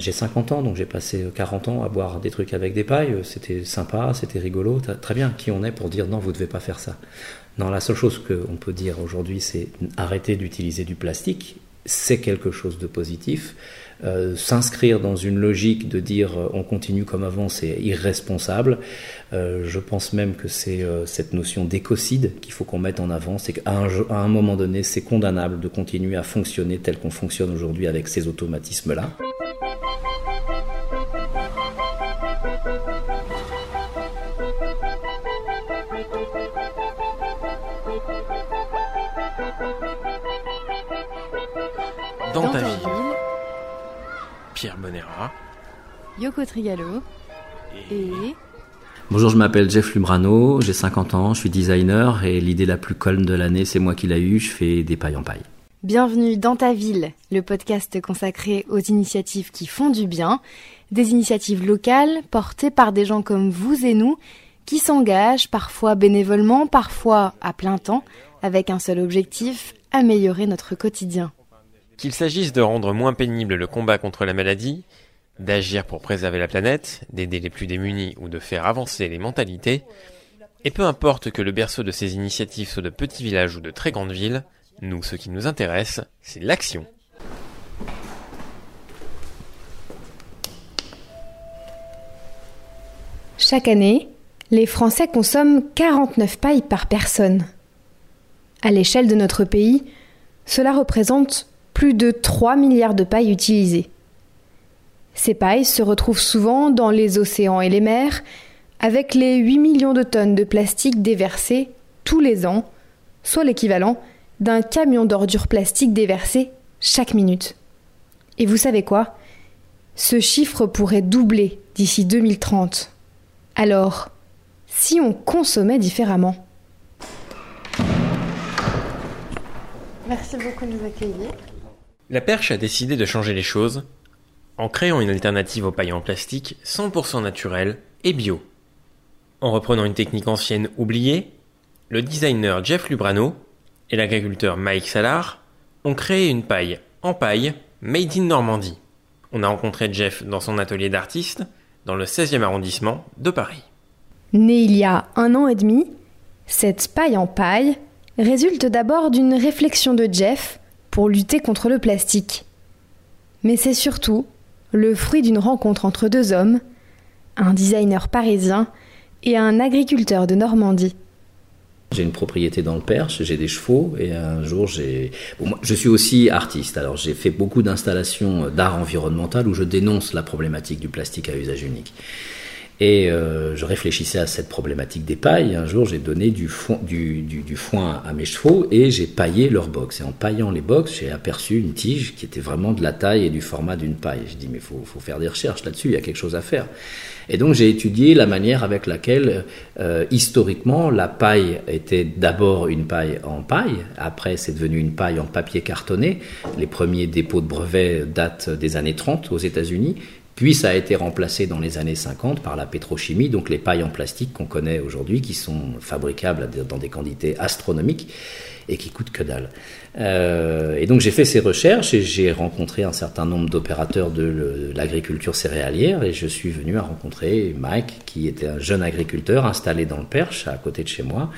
J'ai 50 ans, donc j'ai passé 40 ans à boire des trucs avec des pailles. C'était sympa, c'était rigolo, très bien. Qui on est pour dire non, vous ne devez pas faire ça? Non, la seule chose qu'on peut dire aujourd'hui, c'est arrêter d'utiliser du plastique. C'est quelque chose de positif. Euh, s'inscrire dans une logique de dire euh, on continue comme avant, c'est irresponsable. Euh, je pense même que c'est cette notion d'écocide qu'il faut qu'on mette en avant. C'est qu'à un moment donné, c'est condamnable de continuer à fonctionner tel qu'on fonctionne aujourd'hui avec ces automatismes-là. Yoko Trigalo. Et... Bonjour, je m'appelle Jeff Lumbrano, j'ai 50 ans, je suis designer et l'idée la plus conne de l'année, c'est moi qui l'ai eue, je fais des pailles en paille. Bienvenue dans ta ville, le podcast consacré aux initiatives qui font du bien, des initiatives locales portées par des gens comme vous et nous qui s'engagent parfois bénévolement, parfois à plein temps, avec un seul objectif, améliorer notre quotidien. Qu'il s'agisse de rendre moins pénible le combat contre la maladie, d'agir pour préserver la planète, d'aider les plus démunis ou de faire avancer les mentalités, et peu importe que le berceau de ces initiatives soit de petits villages ou de très grandes villes, nous, ce qui nous intéresse, c'est l'action. Chaque année, les Français consomment 49 pailles par personne. À l'échelle de notre pays, cela représente plus de 3 milliards de pailles utilisées. Ces pailles se retrouvent souvent dans les océans et les mers, avec les 8 millions de tonnes de plastique déversées tous les ans, soit l'équivalent d'un camion d'ordures plastiques déversées chaque minute. Et vous savez quoi? Ce chiffre pourrait doubler d'ici 2030. Alors, si on consommait différemment? Merci beaucoup de nous accueillir. La Perche a décidé de changer les choses en créant une alternative aux pailles en plastique 100% naturelle et bio. En reprenant une technique ancienne oubliée, le designer Jeff Lubrano et l'agriculteur Mike Salar ont créé une paille en paille made in Normandie. On a rencontré Jeff dans son atelier d'artiste dans le 16e arrondissement de Paris. Né il y a un an et demi, cette paille en paille résulte d'abord d'une réflexion de Jeff pour lutter contre le plastique. Mais c'est surtout le fruit d'une rencontre entre deux hommes, un designer parisien et un agriculteur de Normandie. J'ai une propriété dans le Perche, j'ai des chevaux et un jour j'ai. je suis aussi artiste, alors j'ai fait beaucoup d'installations d'art environnemental où je dénonce la problématique du plastique à usage unique. Et euh, je réfléchissais à cette problématique des pailles. Un jour, j'ai donné du, du, du, foin à mes chevaux et j'ai paillé leurs box. Et en paillant les box, j'ai aperçu une tige qui était vraiment de la taille et du format d'une paille. Je dis, mais faut, faut, faire des recherches là-dessus, il y a quelque chose à faire. Et donc, j'ai étudié la manière avec laquelle, euh, historiquement, la paille était d'abord une paille en paille. Après, c'est devenu une paille en papier cartonné. Les premiers dépôts de brevets datent des années 30 aux États-Unis. Puis ça a été remplacé dans les années 50 par la pétrochimie, donc les pailles en plastique qu'on connaît aujourd'hui, qui sont fabricables dans des quantités astronomiques et qui coûtent que dalle. Euh, et donc j'ai fait ces recherches et j'ai rencontré un certain nombre d'opérateurs de l'agriculture céréalière et je suis venu à rencontrer Mike, qui était un jeune agriculteur installé dans le Perche, à côté de chez moi,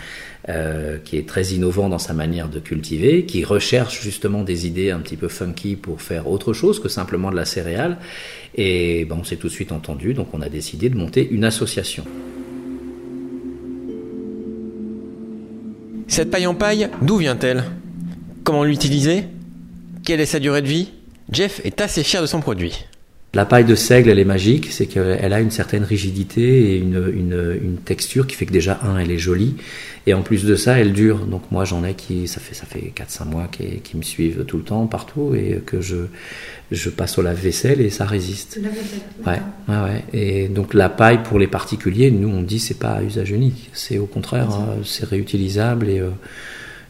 euh, qui est très innovant dans sa manière de cultiver, qui recherche justement des idées un petit peu funky pour faire autre chose que simplement de la céréale. Et ben, on s'est tout de suite entendu, donc on a décidé de monter une association. Cette paille en paille, d'où vient-elle? Comment l'utiliser? Quelle est sa durée de vie? Jeff est assez fier de son produit. La paille de seigle, elle est magique, c'est qu'elle a une certaine rigidité et une, une, texture qui fait que déjà, un, elle est jolie, et en plus de ça, elle dure. Donc moi, j'en ai qui, ça fait, ça fait 4-5 mois qui, qui, me suivent tout le temps, partout, et que je, je passe au lave-vaisselle et ça résiste. Ouais, ouais, ouais. Et donc la paille pour les particuliers, nous on dit c'est pas à usage unique, c'est au contraire, euh, c'est réutilisable et euh,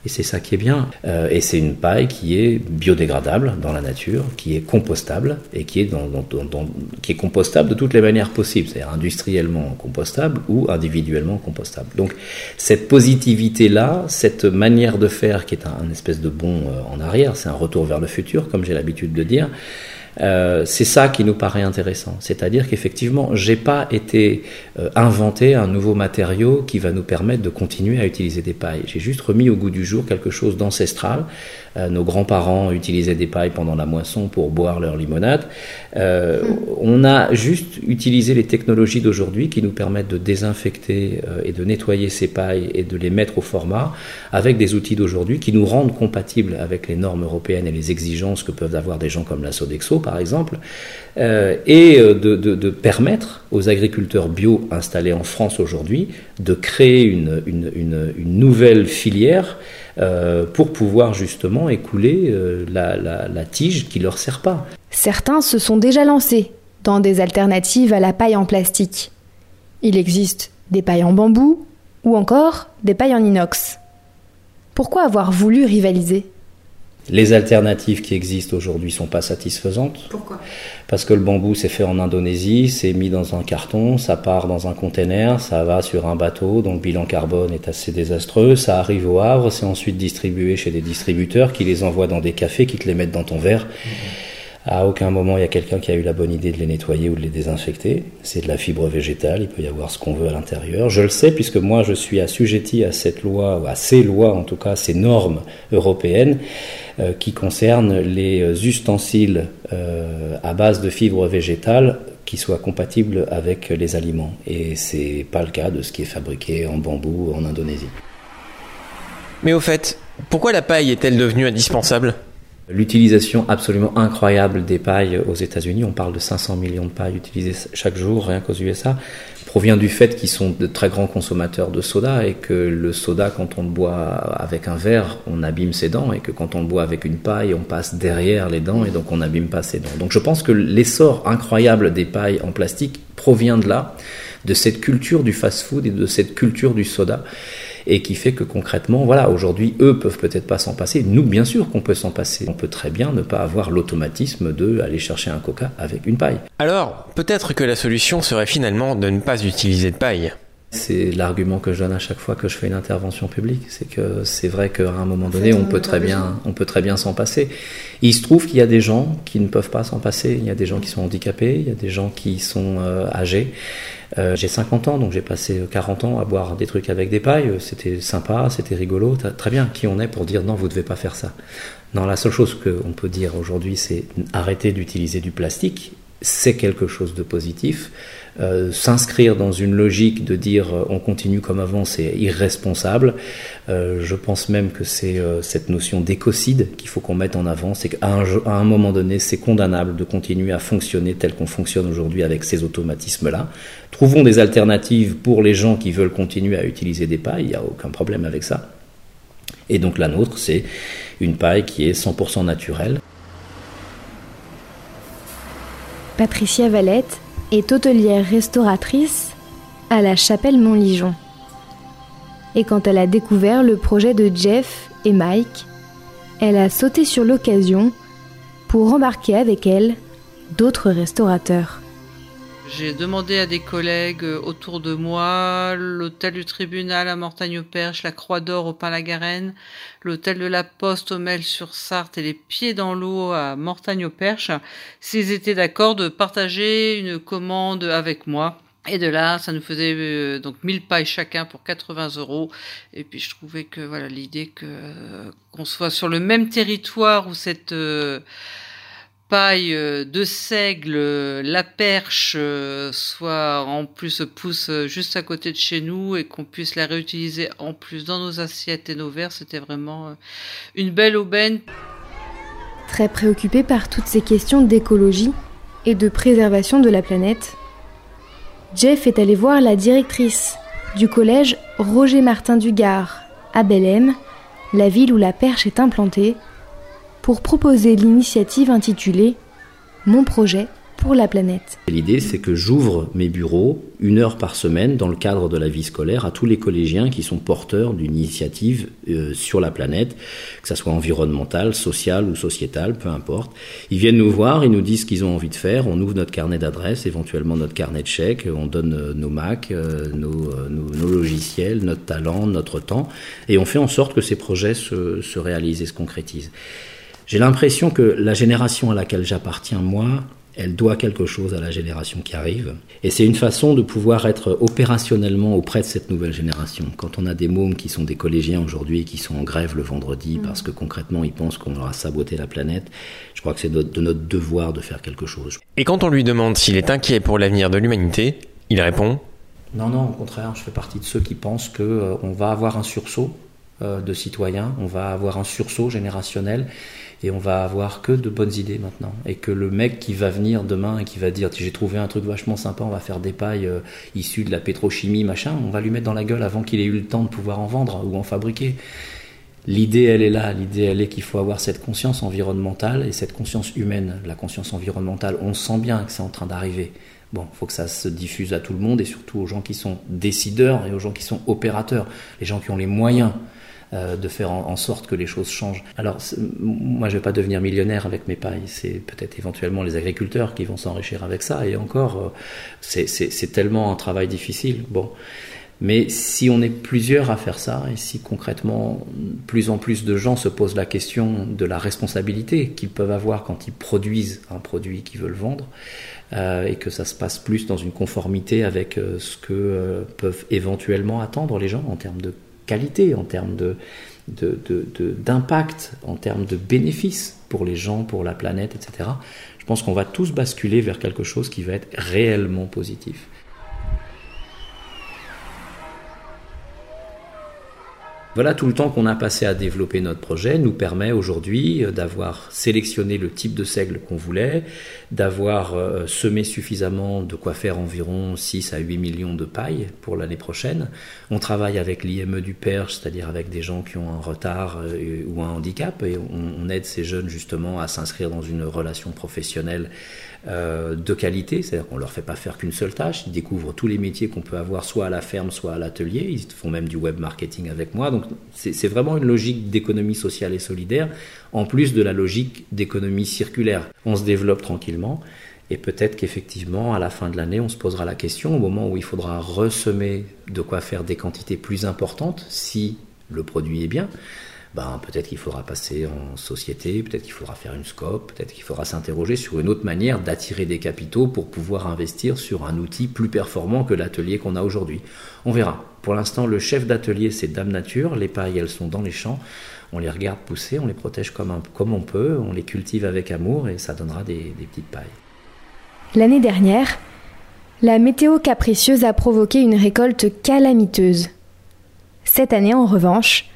et c'est ça qui est bien. Euh, et c'est une paille qui est biodégradable dans la nature, qui est compostable et qui est, dans, qui est compostable de toutes les manières possibles, c'est-à-dire industriellement compostable ou individuellement compostable. Donc cette positivité-là, cette manière de faire qui est un, espèce de bond euh, en arrière, c'est un retour vers le futur, comme j'ai l'habitude de dire, Euh, c'est ça qui nous paraît intéressant. C'est-à-dire qu'effectivement, j'ai pas été euh, inventé un nouveau matériau qui va nous permettre de continuer à utiliser des pailles. J'ai juste remis au goût du jour quelque chose d'ancestral. Euh, nos grands-parents utilisaient des pailles pendant la moisson pour boire leur limonade. Euh, on a juste utilisé les technologies d'aujourd'hui qui nous permettent de désinfecter euh, et de nettoyer ces pailles et de les mettre au format avec des outils d'aujourd'hui qui nous rendent compatibles avec les normes européennes et les exigences que peuvent avoir des gens comme la Sodexo par exemple, et de, permettre aux agriculteurs bio installés en France aujourd'hui de créer une, nouvelle filière euh, pour pouvoir justement écouler euh, la, tige qui leur sert pas. Certains se sont déjà lancés dans des alternatives à la paille en plastique. Il existe des pailles en bambou ou encore des pailles en inox. Pourquoi avoir voulu rivaliser? Les alternatives qui existent aujourd'hui sont pas satisfaisantes. Pourquoi? Parce que le bambou c'est fait en Indonésie, c'est mis dans un carton, ça part dans un container, ça va sur un bateau, donc le bilan carbone est assez désastreux, ça arrive au Havre, c'est ensuite distribué chez des distributeurs qui les envoient dans des cafés, qui te les mettent dans ton verre. À aucun moment il y a quelqu'un qui a eu la bonne idée de les nettoyer ou de les désinfecter. C'est de la fibre végétale, il peut y avoir ce qu'on veut à l'intérieur. Je le sais puisque moi je suis assujetti à cette loi, ou à ces lois en tout cas, ces normes européennes euh, qui concernent les ustensiles euh, à base de fibres végétales qui soient compatibles avec les aliments. Et c'est pas le cas de ce qui est fabriqué en bambou en Indonésie. Mais au fait, pourquoi la paille est-elle devenue indispensable? L'utilisation absolument incroyable des pailles aux États-Unis, on parle de 500 millions de pailles utilisées chaque jour, rien qu'aux USA, provient du fait qu'ils sont de très grands consommateurs de soda et que le soda, quand on le boit avec un verre, on abîme ses dents et que quand on le boit avec une paille, on passe derrière les dents et donc on n'abîme pas ses dents. Donc je pense que l'essor incroyable des pailles en plastique provient de là, de cette culture du fast-food et de cette culture du soda et qui fait que concrètement, voilà, aujourd'hui, eux peuvent peut-être pas s'en passer. Nous, bien sûr qu'on peut s'en passer. On peut très bien ne pas avoir l'automatisme de aller chercher un coca avec une paille. Alors, peut-être que la solution serait finalement de ne pas utiliser de paille. C'est l'argument que je donne à chaque fois que je fais une intervention publique, c'est que c'est vrai qu'à un moment donné, on, peut très bien, on peut très bien s'en passer. il se trouve qu'il y a des gens qui ne peuvent pas s'en passer. Il y a des gens qui sont handicapés, il y a des gens qui sont euh, âgés. Euh, j'ai 50 ans, donc j'ai passé 40 ans à boire des trucs avec des pailles. C'était sympa, c'était rigolo. Très bien, qui on est pour dire non, vous ne devez pas faire ça? Non, la seule chose qu'on peut dire aujourd'hui, c'est arrêter d'utiliser du plastique. C'est quelque chose de positif. Euh, s'inscrire dans une logique de dire euh, on continue comme avant, c'est irresponsable. Euh, je pense même que c'est cette notion d'écocide qu'il faut qu'on mette en avant. C'est qu'à un, à un moment donné, c'est condamnable de continuer à fonctionner tel qu'on fonctionne aujourd'hui avec ces automatismes-là. Trouvons des alternatives pour les gens qui veulent continuer à utiliser des pailles, il n'y a aucun problème avec ça. Et donc la nôtre, c'est une paille qui est 100% naturelle. Patricia Valette est hôtelière restauratrice à la chapelle Montligeon. Et quand elle a découvert le projet de Jeff et Mike, elle a sauté sur l'occasion pour embarquer avec elle d'autres restaurateurs. J'ai demandé à des collègues euh, autour de moi, l'hôtel du tribunal à Mortagne-au-Perche, la Croix d'Or au Pain-la-Garenne, l'hôtel de la Poste au Mel-sur-Sarthe et les Pieds dans l'eau à Mortagne-au-Perche, s'ils étaient d'accord de partager une commande avec moi. Et de là, ça nous faisait euh, donc 1000 pailles chacun pour 80 euros. Et puis je trouvais que voilà l'idée que euh, qu'on soit sur le même territoire où cette paille euh, de seigle, euh, la perche, euh, soit en plus pousse juste à côté de chez nous et qu'on puisse la réutiliser en plus dans nos assiettes et nos verres, c'était vraiment une belle aubaine. Très préoccupé par toutes ces questions d'écologie et de préservation de la planète, Jeff est allé voir la directrice du collège Roger Martin du Gard à Belém, la ville où la perche est implantée, pour proposer l'initiative intitulée Mon projet pour la planète. L'idée, c'est que j'ouvre mes bureaux une heure par semaine dans le cadre de la vie scolaire à tous les collégiens qui sont porteurs d'une initiative euh, sur la planète, que ce soit environnementale, sociale ou sociétale, peu importe. Ils viennent nous voir, ils nous disent ce qu'ils ont envie de faire, on ouvre notre carnet d'adresses, éventuellement notre carnet de chèques, on donne euh, nos Mac, euh, nos, logiciels, notre talent, notre temps, et on fait en sorte que ces projets se réalisent et se concrétisent. J'ai l'impression que la génération à laquelle j'appartiens, moi, elle doit quelque chose à la génération qui arrive. Et c'est une façon de pouvoir être opérationnellement auprès de cette nouvelle génération. Quand on a des mômes qui sont des collégiens aujourd'hui, qui sont en grève le vendredi mm. parce que concrètement ils pensent qu'on aura saboté la planète, je crois que c'est de notre devoir de faire quelque chose. Et quand on lui demande s'il est inquiet pour l'avenir de l'humanité, il répond Non, non, au contraire, je fais partie de ceux qui pensent qu'on euh, va avoir un sursaut euh, de citoyens, on va avoir un sursaut générationnel et on va avoir que de bonnes idées maintenant. Et que le mec qui va venir demain et qui va dire j'ai trouvé un truc vachement sympa, on va faire des pailles euh, issues de la pétrochimie, machin, on va lui mettre dans la gueule avant qu'il ait eu le temps de pouvoir en vendre ou en fabriquer. L'idée, elle est là. L'idée, elle est qu'il faut avoir cette conscience environnementale et cette conscience humaine. La conscience environnementale, on sent bien que c'est en train d'arriver. Bon, il faut que ça se diffuse à tout le monde et surtout aux gens qui sont décideurs et aux gens qui sont opérateurs, les gens qui ont les moyens euh, de faire en, sorte que les choses changent. Alors, moi, je vais pas devenir millionnaire avec mes pailles. C'est peut-être éventuellement les agriculteurs qui vont s'enrichir avec ça. Et encore, euh, c'est tellement un travail difficile. Bon. Mais si on est plusieurs à faire ça, et si concrètement plus en plus de gens se posent la question de la responsabilité qu'ils peuvent avoir quand ils produisent un produit qu'ils veulent vendre, euh, et que ça se passe plus dans une conformité avec ce que peuvent éventuellement attendre les gens en termes de en termes d'impact, en termes de bénéfices pour les gens, pour la planète, etc. Je pense qu'on va tous basculer vers quelque chose qui va être réellement positif. Voilà, tout le temps qu'on a passé à développer notre projet nous permet aujourd'hui euh, d'avoir sélectionné le type de seigle qu'on voulait, d'avoir euh, semé suffisamment de quoi faire environ 6 à 8 millions de pailles pour l'année prochaine. On travaille avec l'IME du Perche, c'est-à-dire avec des gens qui ont un retard euh, ou un handicap, et on aide ces jeunes justement à s'inscrire dans une relation professionnelle euh, de qualité, c'est-à-dire qu'on leur fait pas faire qu'une seule tâche, ils découvrent tous les métiers qu'on peut avoir soit à la ferme, soit à l'atelier, ils font même du web marketing avec moi, donc c'est vraiment une logique d'économie sociale et solidaire, en plus de la logique d'économie circulaire. On se développe tranquillement, et peut-être qu'effectivement, à la fin de l'année, on se posera la question, au moment où il faudra ressemer de quoi faire des quantités plus importantes, si le produit est bien, ben, peut-être qu'il faudra passer en société, peut-être qu'il faudra faire une scope, peut-être qu'il faudra s'interroger sur une autre manière d'attirer des capitaux pour pouvoir investir sur un outil plus performant que l'atelier qu'on a aujourd'hui. On verra. Pour l'instant, le chef d'atelier, c'est Dame Nature. Les pailles, elles sont dans les champs. On les regarde pousser, on les protège comme, on peut, on les cultive avec amour et ça donnera des petites pailles. L'année dernière, la météo capricieuse a provoqué une récolte calamiteuse. Cette année, en revanche,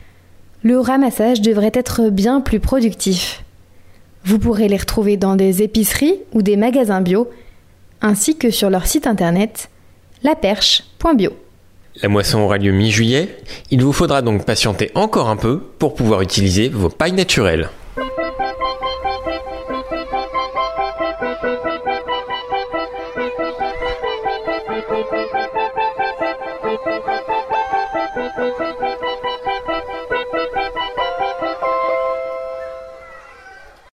le ramassage devrait être bien plus productif. Vous pourrez les retrouver dans des épiceries ou des magasins bio, ainsi que sur leur site internet laperche.bio. La moisson aura lieu mi-juillet, il vous faudra donc patienter encore un peu pour pouvoir utiliser vos pailles naturelles.